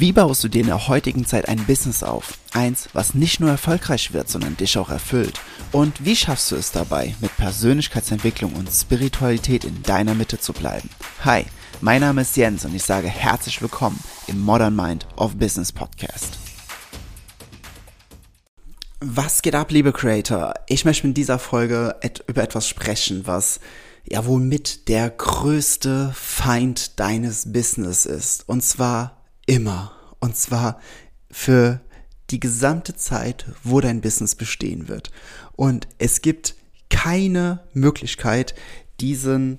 Wie baust du dir in der heutigen Zeit ein Business auf? Eins, was nicht nur erfolgreich wird, sondern dich auch erfüllt. Und wie schaffst du es dabei, mit Persönlichkeitsentwicklung und Spiritualität in deiner Mitte zu bleiben? Hi, mein Name ist Jens und ich sage herzlich willkommen im Modern Mind of Business Podcast. Was geht ab, liebe Creator? Ich möchte in dieser Folge et über etwas sprechen, was ja wohl mit der größte Feind deines Business ist. Und zwar immer. Und zwar für die gesamte Zeit, wo dein Business bestehen wird. Und es gibt keine Möglichkeit, diesen,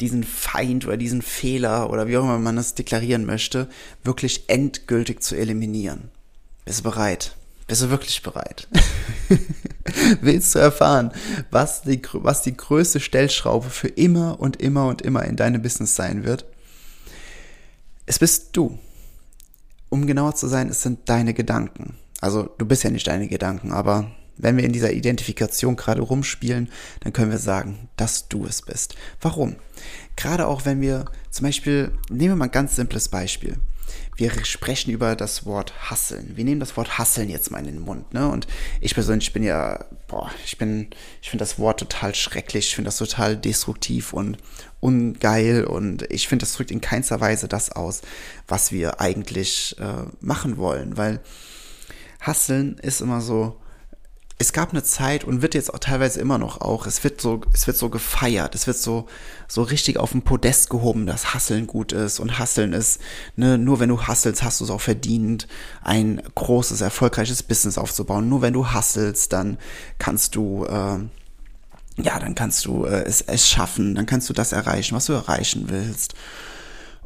diesen Feind oder diesen Fehler oder wie auch immer man das deklarieren möchte, wirklich endgültig zu eliminieren. Bist du bereit? Bist du wirklich bereit? Willst du erfahren, was die, was die größte Stellschraube für immer und immer und immer in deinem Business sein wird? Es bist du um genauer zu sein, es sind deine Gedanken. Also du bist ja nicht deine Gedanken, aber wenn wir in dieser Identifikation gerade rumspielen, dann können wir sagen, dass du es bist. Warum? Gerade auch wenn wir zum Beispiel, nehmen wir mal ein ganz simples Beispiel wir sprechen über das Wort Hasseln. Wir nehmen das Wort Hasseln jetzt mal in den Mund, ne? Und ich persönlich bin ja, boah, ich bin, ich finde das Wort total schrecklich, ich finde das total destruktiv und ungeil und ich finde, das drückt in keinster Weise das aus, was wir eigentlich äh, machen wollen, weil Hasseln ist immer so, es gab eine Zeit und wird jetzt auch teilweise immer noch auch, es wird so, es wird so gefeiert, es wird so, so richtig auf den Podest gehoben, dass Hasseln gut ist und Hasseln ist, ne, nur wenn du hasselst, hast du es auch verdient, ein großes, erfolgreiches Business aufzubauen. Nur wenn du hasselst, dann kannst du, äh, ja, dann kannst du äh, es, es schaffen, dann kannst du das erreichen, was du erreichen willst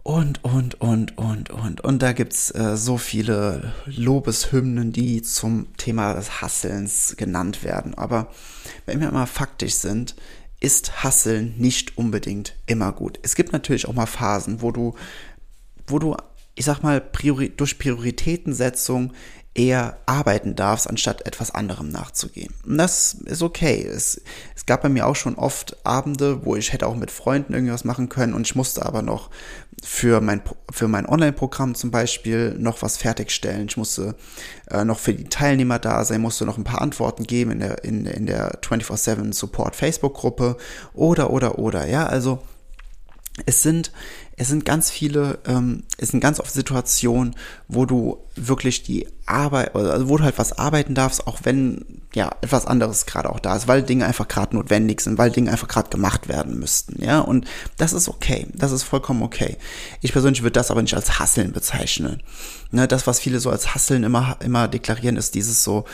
und, und, und, und, und. Und da gibt's äh, so viele Lobeshymnen, die zum Thema des Hasselns genannt werden. Aber wenn wir mal faktisch sind, ist Hasseln nicht unbedingt immer gut. Es gibt natürlich auch mal Phasen, wo du, wo du, ich sag mal, Priori durch Prioritätensetzung eher arbeiten darfst, anstatt etwas anderem nachzugehen. Und das ist okay. Es, es gab bei mir auch schon oft Abende, wo ich hätte auch mit Freunden irgendwas machen können und ich musste aber noch für mein, für mein Online-Programm zum Beispiel noch was fertigstellen. Ich musste äh, noch für die Teilnehmer da sein, musste noch ein paar Antworten geben in der, in, in der 24-7 Support Facebook-Gruppe oder, oder, oder. Ja, also es sind, es sind ganz viele, ähm, es sind ganz oft Situationen, wo du wirklich die Arbeit, also wo du halt was arbeiten darfst, auch wenn ja etwas anderes gerade auch da ist, weil Dinge einfach gerade notwendig sind, weil Dinge einfach gerade gemacht werden müssten, ja. Und das ist okay, das ist vollkommen okay. Ich persönlich würde das aber nicht als Hasseln bezeichnen. Ne, das, was viele so als Hasseln immer, immer deklarieren, ist dieses so,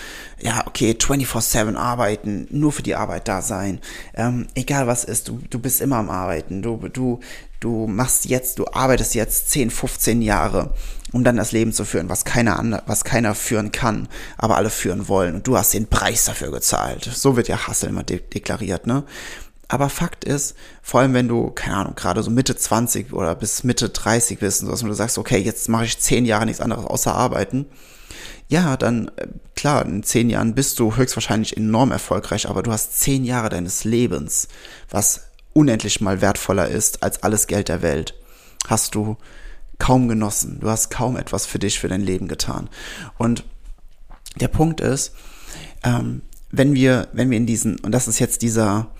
ja, okay, 24-7 arbeiten, nur für die Arbeit da sein. Ähm, egal was ist, du, du bist immer am Arbeiten. Du, du, du machst jetzt, du arbeitest jetzt 10, 15 Jahre, um dann das Leben zu führen, was keiner, was keiner führen kann, aber alle führen wollen. Und du hast den Preis dafür gezahlt. So wird ja Hustle immer de deklariert, ne? Aber Fakt ist, vor allem wenn du, keine Ahnung, gerade so Mitte 20 oder bis Mitte 30 bist und, so, und du sagst, okay, jetzt mache ich 10 Jahre nichts anderes außer arbeiten, ja, dann äh, klar, in 10 Jahren bist du höchstwahrscheinlich enorm erfolgreich, aber du hast 10 Jahre deines Lebens, was unendlich mal wertvoller ist als alles Geld der Welt, hast du kaum genossen. Du hast kaum etwas für dich, für dein Leben getan. Und der Punkt ist, ähm, wenn wir, wenn wir in diesen, und das ist jetzt dieser,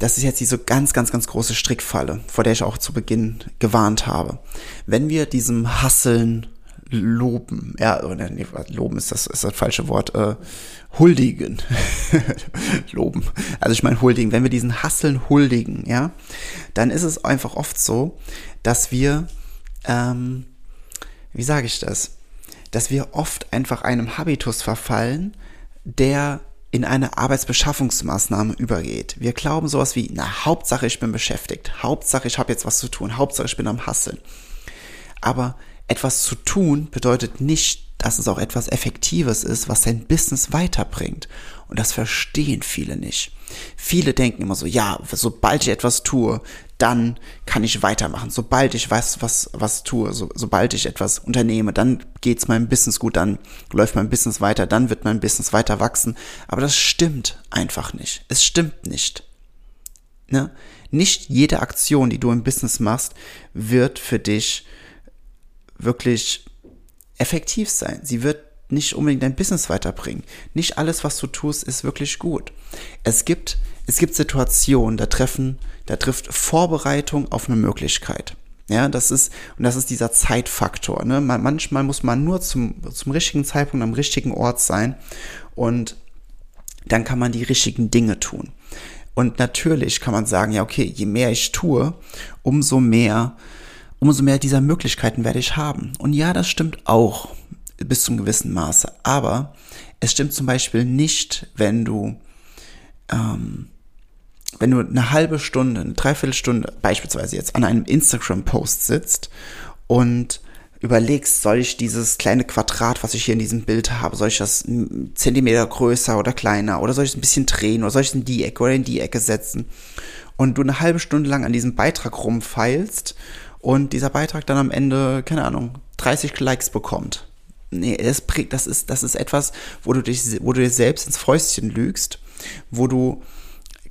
das ist jetzt diese ganz, ganz, ganz große Strickfalle, vor der ich auch zu Beginn gewarnt habe. Wenn wir diesem Hasseln loben, ja, oder nee, loben ist das, ist das falsche Wort, äh, huldigen, loben, also ich meine huldigen, wenn wir diesen Hasseln huldigen, ja, dann ist es einfach oft so, dass wir, ähm, wie sage ich das, dass wir oft einfach einem Habitus verfallen, der in eine Arbeitsbeschaffungsmaßnahme übergeht. Wir glauben sowas wie, na, Hauptsache ich bin beschäftigt, Hauptsache ich habe jetzt was zu tun, Hauptsache ich bin am Hasseln. Aber etwas zu tun bedeutet nicht, dass es auch etwas Effektives ist, was dein Business weiterbringt. Und das verstehen viele nicht. Viele denken immer so, ja, sobald ich etwas tue, dann kann ich weitermachen. Sobald ich weiß, was, was tue, so, sobald ich etwas unternehme, dann geht's meinem Business gut, dann läuft mein Business weiter, dann wird mein Business weiter wachsen. Aber das stimmt einfach nicht. Es stimmt nicht. Ne? Nicht jede Aktion, die du im Business machst, wird für dich wirklich effektiv sein. Sie wird nicht unbedingt dein Business weiterbringen. Nicht alles, was du tust, ist wirklich gut. Es gibt, es gibt Situationen, da treffen, da trifft Vorbereitung auf eine Möglichkeit. Ja, das ist, und das ist dieser Zeitfaktor. Ne? manchmal muss man nur zum, zum richtigen Zeitpunkt am richtigen Ort sein und dann kann man die richtigen Dinge tun. Und natürlich kann man sagen, ja, okay, je mehr ich tue, umso mehr, umso mehr dieser Möglichkeiten werde ich haben. Und ja, das stimmt auch bis zum gewissen Maße. Aber es stimmt zum Beispiel nicht, wenn du, ähm, wenn du eine halbe Stunde, eine Dreiviertelstunde beispielsweise jetzt an einem Instagram-Post sitzt und überlegst, soll ich dieses kleine Quadrat, was ich hier in diesem Bild habe, soll ich das Zentimeter größer oder kleiner oder soll ich es ein bisschen drehen oder soll ich es in die Ecke oder in die Ecke setzen und du eine halbe Stunde lang an diesem Beitrag rumfeilst und dieser Beitrag dann am Ende, keine Ahnung, 30 Likes bekommt. Nee, das, das, ist, das ist etwas, wo du, dich, wo du dir selbst ins Fäustchen lügst, wo du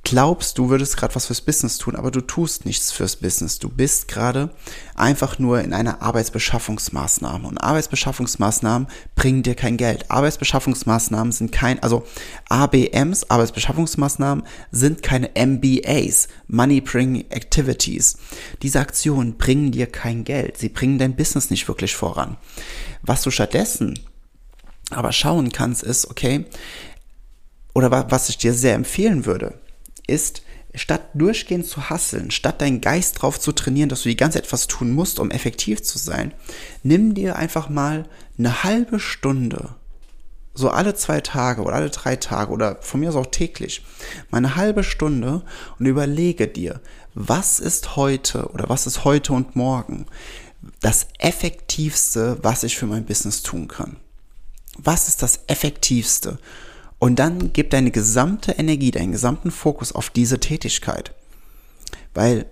glaubst, du würdest gerade was fürs Business tun, aber du tust nichts fürs Business. Du bist gerade einfach nur in einer Arbeitsbeschaffungsmaßnahme. Und Arbeitsbeschaffungsmaßnahmen bringen dir kein Geld. Arbeitsbeschaffungsmaßnahmen sind kein, also ABMs, Arbeitsbeschaffungsmaßnahmen, sind keine MBAs, Money Bringing Activities. Diese Aktionen bringen dir kein Geld. Sie bringen dein Business nicht wirklich voran. Was du stattdessen aber schauen kannst, ist, okay, oder was ich dir sehr empfehlen würde, ist, statt durchgehend zu hasseln, statt deinen Geist drauf zu trainieren, dass du die ganze Zeit etwas tun musst, um effektiv zu sein, nimm dir einfach mal eine halbe Stunde, so alle zwei Tage oder alle drei Tage oder von mir aus auch täglich, mal eine halbe Stunde und überlege dir, was ist heute oder was ist heute und morgen das Effektivste, was ich für mein Business tun kann? Was ist das Effektivste? Und dann gib deine gesamte Energie, deinen gesamten Fokus auf diese Tätigkeit. Weil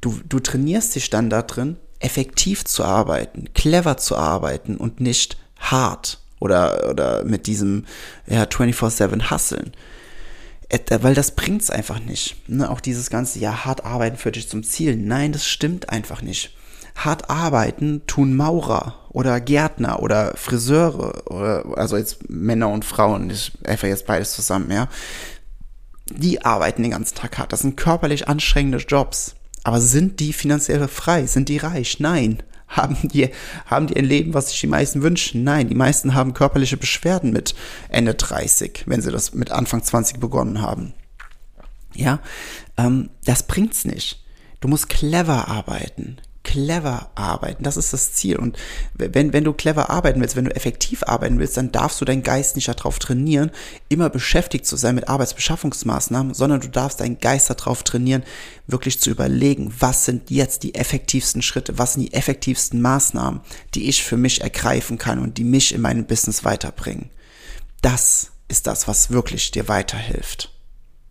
du, du trainierst dich dann da drin, effektiv zu arbeiten, clever zu arbeiten und nicht hart oder, oder mit diesem ja, 24-7 Hasseln. Weil das bringt's einfach nicht. Ne? Auch dieses ganze, ja, hart arbeiten führt dich zum Ziel. Nein, das stimmt einfach nicht hart arbeiten tun Maurer oder Gärtner oder Friseure oder also jetzt Männer und Frauen, ich einfach jetzt beides zusammen, ja. Die arbeiten den ganzen Tag hart. Das sind körperlich anstrengende Jobs. Aber sind die finanziell frei? Sind die reich? Nein. Haben die, haben die ein Leben, was sich die meisten wünschen? Nein. Die meisten haben körperliche Beschwerden mit Ende 30, wenn sie das mit Anfang 20 begonnen haben. Ja, ähm, das bringt's nicht. Du musst clever arbeiten clever arbeiten. Das ist das Ziel. Und wenn, wenn du clever arbeiten willst, wenn du effektiv arbeiten willst, dann darfst du deinen Geist nicht darauf trainieren, immer beschäftigt zu sein mit Arbeitsbeschaffungsmaßnahmen, sondern du darfst deinen Geist darauf trainieren, wirklich zu überlegen, was sind jetzt die effektivsten Schritte, was sind die effektivsten Maßnahmen, die ich für mich ergreifen kann und die mich in meinem Business weiterbringen. Das ist das, was wirklich dir weiterhilft.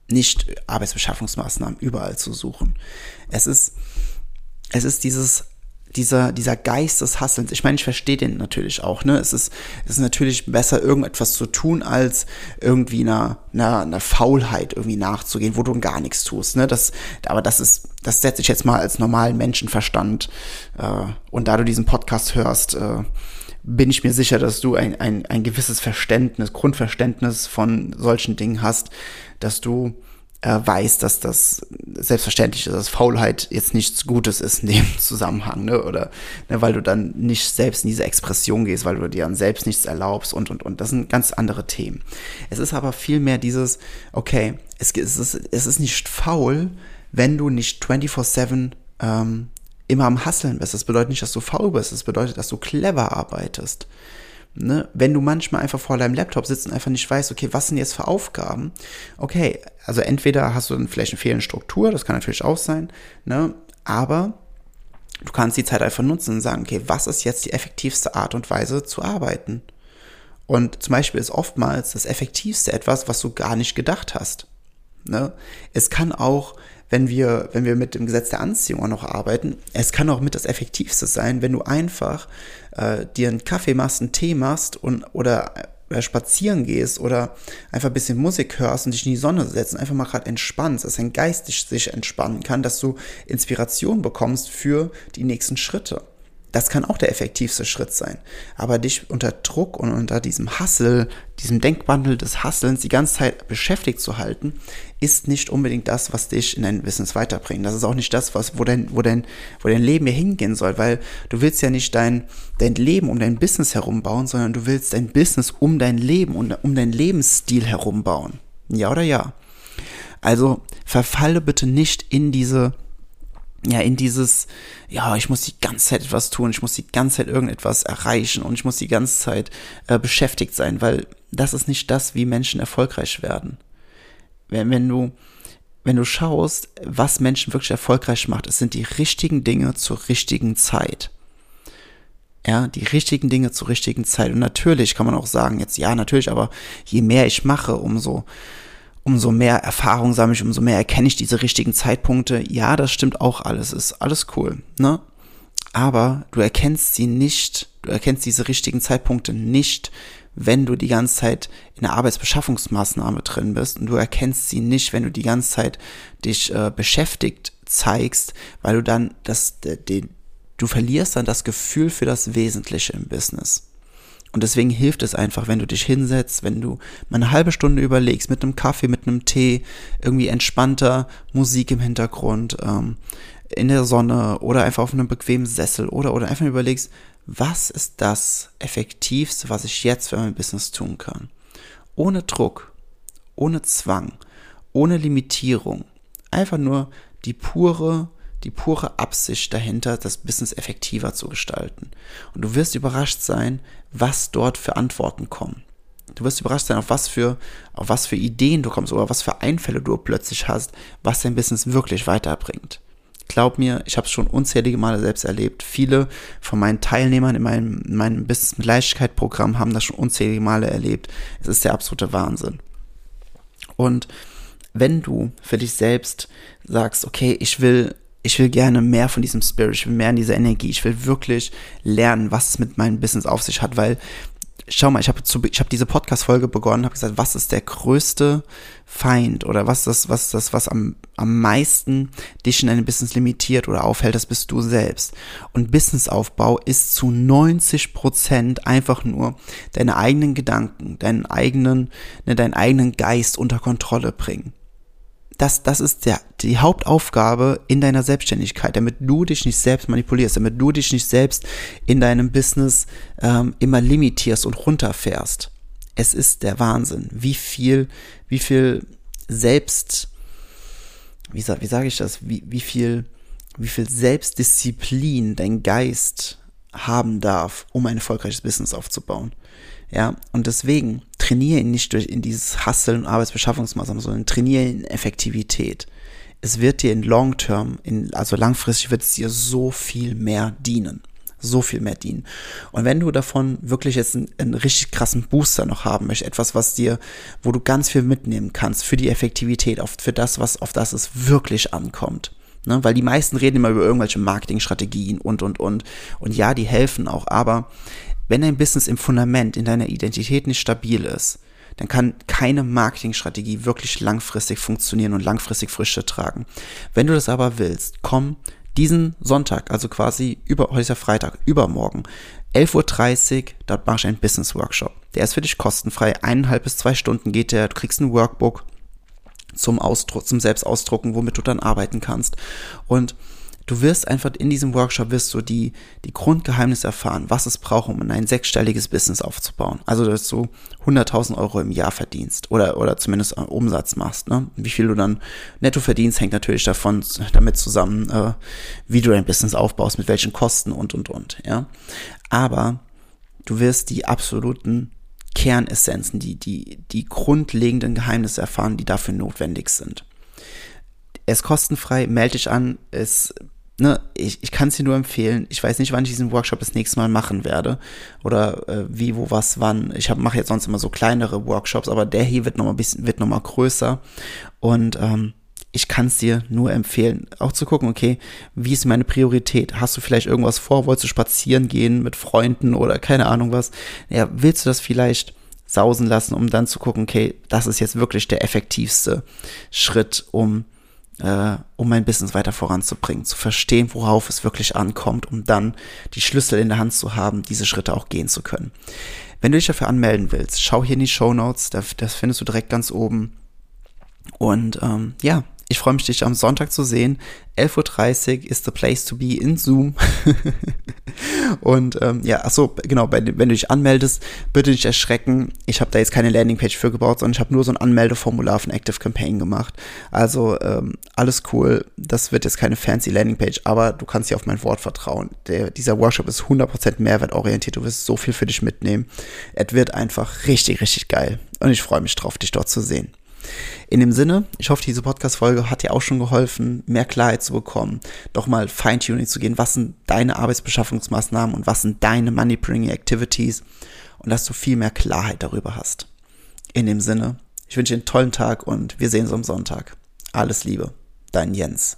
Nicht Arbeitsbeschaffungsmaßnahmen überall zu suchen. Es ist, es ist dieses dieser, dieser Geist des Hasselns. Ich meine, ich verstehe den natürlich auch, ne? Es ist, es ist natürlich besser, irgendetwas zu tun, als irgendwie einer, einer, einer Faulheit irgendwie nachzugehen, wo du gar nichts tust, ne? Das, aber das ist, das setze ich jetzt mal als normalen Menschenverstand. Äh, und da du diesen Podcast hörst, äh, bin ich mir sicher, dass du ein, ein, ein gewisses Verständnis, Grundverständnis von solchen Dingen hast, dass du äh, weiß, dass das selbstverständlich ist, dass Faulheit jetzt nichts Gutes ist in dem Zusammenhang, ne? Oder ne, weil du dann nicht selbst in diese Expression gehst, weil du dir dann selbst nichts erlaubst und und und. Das sind ganz andere Themen. Es ist aber vielmehr dieses, okay, es, es, ist, es ist nicht faul, wenn du nicht 24-7 ähm, immer am Hasseln bist. Das bedeutet nicht, dass du faul bist, das bedeutet, dass du clever arbeitest. Ne? Wenn du manchmal einfach vor deinem Laptop sitzt und einfach nicht weißt, okay, was sind jetzt für Aufgaben? Okay, also entweder hast du dann vielleicht eine fehlende Struktur, das kann natürlich auch sein, ne? aber du kannst die Zeit einfach nutzen und sagen, okay, was ist jetzt die effektivste Art und Weise zu arbeiten? Und zum Beispiel ist oftmals das Effektivste etwas, was du gar nicht gedacht hast. Ne? Es kann auch wenn wir, wenn wir mit dem Gesetz der Anziehung auch noch arbeiten, es kann auch mit das Effektivste sein, wenn du einfach äh, dir einen Kaffee machst, einen Tee machst und oder oder spazieren gehst oder einfach ein bisschen Musik hörst und dich in die Sonne setzt und einfach mal gerade entspannst, dass dein Geist sich entspannen kann, dass du Inspiration bekommst für die nächsten Schritte. Das kann auch der effektivste Schritt sein. Aber dich unter Druck und unter diesem Hassel, diesem Denkbandel des Hasselns die ganze Zeit beschäftigt zu halten, ist nicht unbedingt das, was dich in dein Business weiterbringt. Das ist auch nicht das, was, wo dein, wo dein, wo dein Leben hier hingehen soll, weil du willst ja nicht dein, dein Leben um dein Business herumbauen, sondern du willst dein Business um dein Leben und um deinen Lebensstil herumbauen. Ja oder ja? Also verfalle bitte nicht in diese ja, in dieses, ja, ich muss die ganze Zeit etwas tun, ich muss die ganze Zeit irgendetwas erreichen und ich muss die ganze Zeit äh, beschäftigt sein, weil das ist nicht das, wie Menschen erfolgreich werden. Wenn, wenn du, wenn du schaust, was Menschen wirklich erfolgreich macht, es sind die richtigen Dinge zur richtigen Zeit. Ja, die richtigen Dinge zur richtigen Zeit. Und natürlich kann man auch sagen, jetzt ja, natürlich, aber je mehr ich mache, umso, umso mehr Erfahrung sammle ich, umso mehr erkenne ich diese richtigen Zeitpunkte. Ja, das stimmt auch alles, ist alles cool, ne? Aber du erkennst sie nicht, du erkennst diese richtigen Zeitpunkte nicht, wenn du die ganze Zeit in einer Arbeitsbeschaffungsmaßnahme drin bist und du erkennst sie nicht, wenn du die ganze Zeit dich äh, beschäftigt zeigst, weil du dann das, den, du verlierst dann das Gefühl für das Wesentliche im Business. Und deswegen hilft es einfach, wenn du dich hinsetzt, wenn du mal eine halbe Stunde überlegst, mit einem Kaffee, mit einem Tee, irgendwie entspannter Musik im Hintergrund, ähm, in der Sonne oder einfach auf einem bequemen Sessel oder, oder einfach überlegst, was ist das Effektivste, was ich jetzt für mein Business tun kann? Ohne Druck, ohne Zwang, ohne Limitierung. Einfach nur die pure die pure Absicht dahinter, das Business effektiver zu gestalten. Und du wirst überrascht sein, was dort für Antworten kommen. Du wirst überrascht sein, auf was für, auf was für Ideen du kommst oder was für Einfälle du plötzlich hast, was dein Business wirklich weiterbringt. Glaub mir, ich habe es schon unzählige Male selbst erlebt. Viele von meinen Teilnehmern in meinem, in meinem Business mit Leichtigkeit Programm haben das schon unzählige Male erlebt. Es ist der absolute Wahnsinn. Und wenn du für dich selbst sagst, okay, ich will ich will gerne mehr von diesem Spirit, ich will mehr in dieser Energie, ich will wirklich lernen, was es mit meinem Business auf sich hat, weil schau mal, ich habe ich habe diese Podcast Folge begonnen, habe gesagt, was ist der größte Feind oder was ist das was das was am am meisten dich in deinem Business limitiert oder aufhält, das bist du selbst. Und Businessaufbau ist zu 90 Prozent einfach nur deine eigenen Gedanken, deinen eigenen, ne, deinen eigenen Geist unter Kontrolle bringen das, das ist der, die Hauptaufgabe in deiner Selbstständigkeit, damit du dich nicht selbst manipulierst, damit du dich nicht selbst in deinem Business ähm, immer limitierst und runterfährst. Es ist der Wahnsinn, wie viel, wie viel selbst, wie, sag, wie sage ich das, wie, wie viel, wie viel Selbstdisziplin dein Geist haben darf, um ein erfolgreiches Business aufzubauen. Ja, und deswegen trainiere ihn nicht durch in dieses Hustle und Arbeitsbeschaffungsmaßnahmen, sondern trainiere in Effektivität. Es wird dir in Long Term, in, also langfristig wird es dir so viel mehr dienen. So viel mehr dienen. Und wenn du davon wirklich jetzt einen, einen richtig krassen Booster noch haben möchtest, etwas, was dir, wo du ganz viel mitnehmen kannst für die Effektivität, auf, für das, was, auf das es wirklich ankommt. Ne? Weil die meisten reden immer über irgendwelche Marketingstrategien und, und, und. Und ja, die helfen auch, aber wenn dein Business im Fundament, in deiner Identität nicht stabil ist, dann kann keine Marketingstrategie wirklich langfristig funktionieren und langfristig Früchte tragen. Wenn du das aber willst, komm diesen Sonntag, also quasi über, heute ist ja Freitag, übermorgen, 11.30 Uhr, dort mache ich einen Business Workshop. Der ist für dich kostenfrei, eineinhalb bis zwei Stunden geht der, du kriegst ein Workbook zum Ausdruck, zum Selbstausdrucken, womit du dann arbeiten kannst. Und Du wirst einfach in diesem Workshop wirst du die, die Grundgeheimnisse erfahren, was es braucht, um ein sechsstelliges Business aufzubauen. Also, dass du 100.000 Euro im Jahr verdienst oder, oder zumindest Umsatz machst. Ne? Wie viel du dann netto verdienst, hängt natürlich davon, damit zusammen, äh, wie du dein Business aufbaust, mit welchen Kosten und, und, und. Ja? Aber du wirst die absoluten Kernessenzen, die, die, die grundlegenden Geheimnisse erfahren, die dafür notwendig sind. Er ist kostenfrei, melde dich an, es ne, ich, ich kann es dir nur empfehlen. Ich weiß nicht, wann ich diesen Workshop das nächste Mal machen werde. Oder äh, wie, wo, was, wann. Ich mache jetzt sonst immer so kleinere Workshops, aber der hier wird noch mal ein bisschen, wird noch mal größer. Und ähm, ich kann es dir nur empfehlen, auch zu gucken, okay, wie ist meine Priorität? Hast du vielleicht irgendwas vor? Wolltest du spazieren gehen mit Freunden oder keine Ahnung was? Ja, willst du das vielleicht sausen lassen, um dann zu gucken, okay, das ist jetzt wirklich der effektivste Schritt, um äh, um mein Business weiter voranzubringen, zu verstehen, worauf es wirklich ankommt, um dann die Schlüssel in der Hand zu haben, diese Schritte auch gehen zu können. Wenn du dich dafür anmelden willst, schau hier in die Show Notes, das findest du direkt ganz oben. Und ähm, ja, ich freue mich, dich am Sonntag zu sehen. 11.30 Uhr ist the place to be in Zoom. und ähm, ja, achso, genau, wenn du dich anmeldest, bitte nicht erschrecken. Ich habe da jetzt keine Landingpage für gebaut, sondern ich habe nur so ein Anmeldeformular von Active Campaign gemacht. Also ähm, alles cool. Das wird jetzt keine fancy Landingpage, aber du kannst dir auf mein Wort vertrauen. Der, dieser Workshop ist 100% mehrwertorientiert. Du wirst so viel für dich mitnehmen. Es wird einfach richtig, richtig geil. Und ich freue mich drauf, dich dort zu sehen. In dem Sinne, ich hoffe, diese Podcast-Folge hat dir auch schon geholfen, mehr Klarheit zu bekommen, doch mal Feintuning zu gehen. Was sind deine Arbeitsbeschaffungsmaßnahmen und was sind deine Money-Bringing Activities? Und dass du viel mehr Klarheit darüber hast. In dem Sinne, ich wünsche dir einen tollen Tag und wir sehen uns am Sonntag. Alles Liebe, dein Jens.